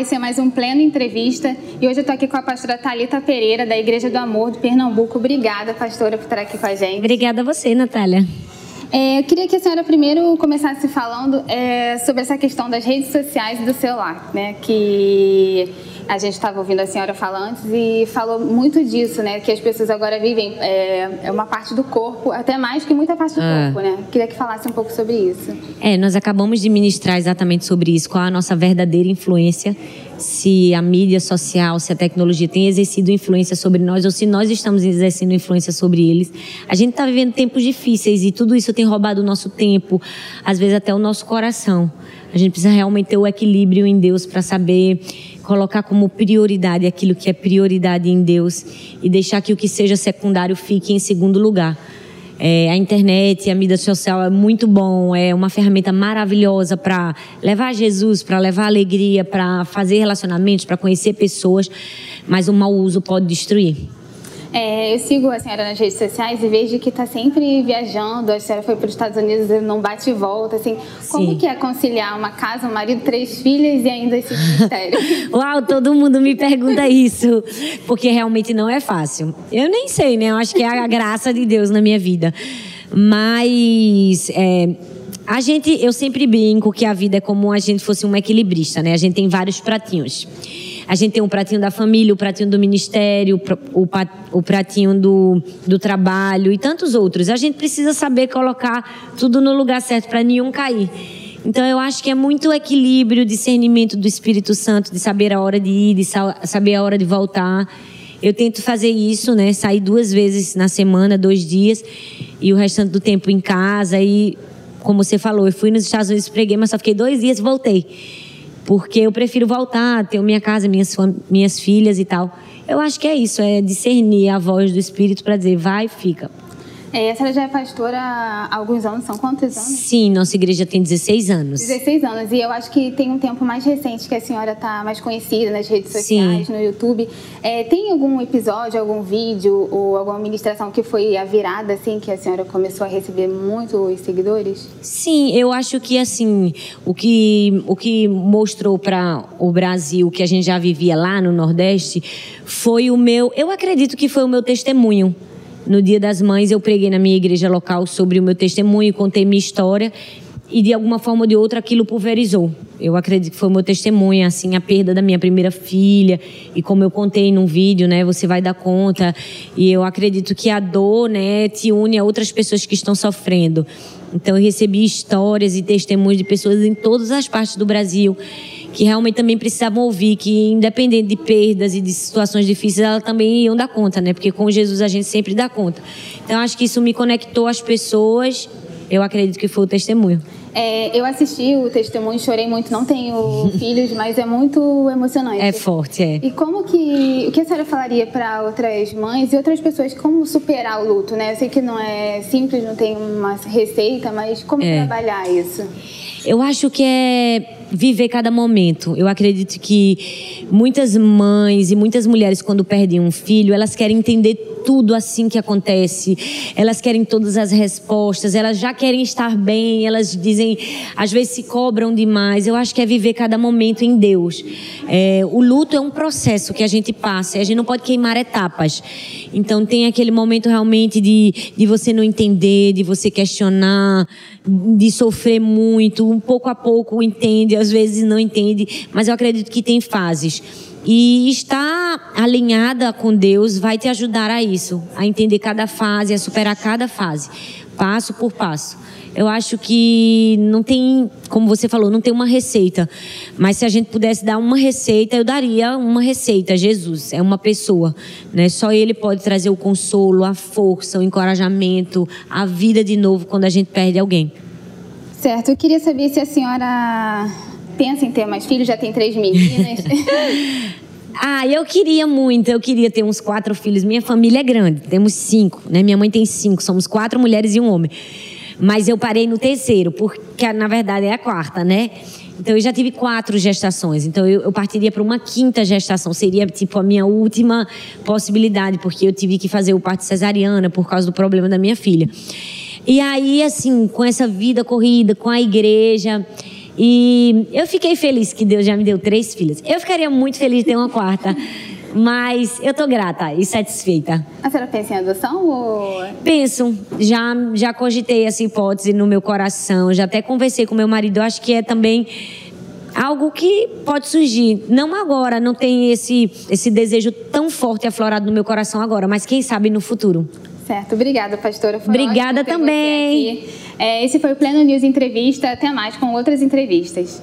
esse é mais um Pleno Entrevista e hoje eu estou aqui com a pastora Talita Pereira, da Igreja do Amor de Pernambuco. Obrigada, pastora, por estar aqui com a gente. Obrigada a você, Natália. É, eu queria que a senhora primeiro começasse falando é, sobre essa questão das redes sociais e do celular, né? Que a gente estava ouvindo a senhora falar antes e falou muito disso, né? Que as pessoas agora vivem é, é uma parte do corpo, até mais que muita parte do ah. corpo, né? Queria que falasse um pouco sobre isso. É, nós acabamos de ministrar exatamente sobre isso, qual a nossa verdadeira influência, se a mídia social, se a tecnologia tem exercido influência sobre nós ou se nós estamos exercendo influência sobre eles. A gente está vivendo tempos difíceis e tudo isso tem roubado o nosso tempo, às vezes até o nosso coração. A gente precisa realmente ter o equilíbrio em Deus para saber colocar como prioridade aquilo que é prioridade em Deus e deixar que o que seja secundário fique em segundo lugar. É, a internet, a mídia social é muito bom, é uma ferramenta maravilhosa para levar Jesus, para levar alegria, para fazer relacionamentos, para conhecer pessoas, mas o mau uso pode destruir. É, eu sigo a senhora nas redes sociais e vejo que está sempre viajando. A senhora foi para os Estados Unidos, não bate e volta. Assim, como Sim. que é conciliar uma casa, um marido, três filhas e ainda esse ministério? Uau, todo mundo me pergunta isso, porque realmente não é fácil. Eu nem sei, né? Eu acho que é a graça de Deus na minha vida. Mas é, a gente, eu sempre brinco que a vida é como a gente fosse um equilibrista, né? A gente tem vários pratinhos. A gente tem o pratinho da família, o pratinho do ministério, o, o pratinho do, do trabalho e tantos outros. A gente precisa saber colocar tudo no lugar certo para nenhum cair. Então eu acho que é muito equilíbrio, discernimento do Espírito Santo, de saber a hora de ir, de saber a hora de voltar. Eu tento fazer isso, né? Sair duas vezes na semana, dois dias, e o restante do tempo em casa. E, como você falou, eu fui nos Estados Unidos, preguei, mas só fiquei dois dias e voltei porque eu prefiro voltar, ter minha casa, minhas, minhas filhas e tal. Eu acho que é isso, é discernir a voz do Espírito para dizer, vai, fica. É, a senhora já é pastora há alguns anos, são quantos anos? Sim, nossa igreja tem 16 anos. 16 anos, e eu acho que tem um tempo mais recente que a senhora está mais conhecida nas redes sociais, Sim. no YouTube. É, tem algum episódio, algum vídeo ou alguma ministração que foi a virada, assim, que a senhora começou a receber muitos seguidores? Sim, eu acho que, assim, o que, o que mostrou para o Brasil, que a gente já vivia lá no Nordeste, foi o meu, eu acredito que foi o meu testemunho no Dia das Mães, eu preguei na minha igreja local sobre o meu testemunho, contei minha história e de alguma forma ou de outra aquilo pulverizou. Eu acredito que foi o meu testemunho, assim, a perda da minha primeira filha e como eu contei num vídeo, né, você vai dar conta. E eu acredito que a dor, né, te une a outras pessoas que estão sofrendo. Então eu recebi histórias e testemunhos de pessoas em todas as partes do Brasil que realmente também precisavam ouvir que, independente de perdas e de situações difíceis, elas também iam dar conta, né? Porque com Jesus a gente sempre dá conta. Então, acho que isso me conectou às pessoas. Eu acredito que foi o testemunho. É, eu assisti o testemunho, chorei muito. Não tenho filhos, mas é muito emocionante. É forte, é. E como que. O que a senhora falaria para outras mães e outras pessoas como superar o luto, né? Eu sei que não é simples, não tem uma receita, mas como é. trabalhar isso? Eu acho que é viver cada momento. Eu acredito que muitas mães e muitas mulheres, quando perdem um filho, elas querem entender tudo assim que acontece. Elas querem todas as respostas, elas já querem estar bem, elas dizem, às vezes se cobram demais. Eu acho que é viver cada momento em Deus. É, o luto é um processo que a gente passa e a gente não pode queimar etapas. Então tem aquele momento realmente de, de você não entender, de você questionar, de sofrer muito, um pouco a pouco entende, às vezes não entende, mas eu acredito que tem fases. E estar alinhada com Deus vai te ajudar a isso, a entender cada fase, a superar cada fase, passo por passo. Eu acho que não tem, como você falou, não tem uma receita. Mas se a gente pudesse dar uma receita, eu daria uma receita. Jesus é uma pessoa, né? Só Ele pode trazer o consolo, a força, o encorajamento, a vida de novo quando a gente perde alguém. Certo. Eu queria saber se a senhora pensa em ter mais filhos, já tem três meninas. ah, eu queria muito, eu queria ter uns quatro filhos. Minha família é grande, temos cinco, né? Minha mãe tem cinco, somos quatro mulheres e um homem. Mas eu parei no terceiro, porque na verdade é a quarta, né? Então eu já tive quatro gestações. Então eu, eu partiria para uma quinta gestação. Seria tipo a minha última possibilidade, porque eu tive que fazer o parto cesariana por causa do problema da minha filha. E aí, assim, com essa vida corrida, com a igreja, E eu fiquei feliz que Deus já me deu três filhas. Eu ficaria muito feliz de ter uma quarta. Mas eu tô grata e satisfeita. A senhora pensa em adoção ou... Penso. Já, já cogitei essa hipótese no meu coração. Já até conversei com meu marido. Eu acho que é também algo que pode surgir. Não agora, não tem esse, esse desejo tão forte aflorado no meu coração agora, mas quem sabe no futuro. Certo, obrigada, pastora. Foi obrigada também. É, esse foi o Pleno News Entrevista. Até mais com outras entrevistas.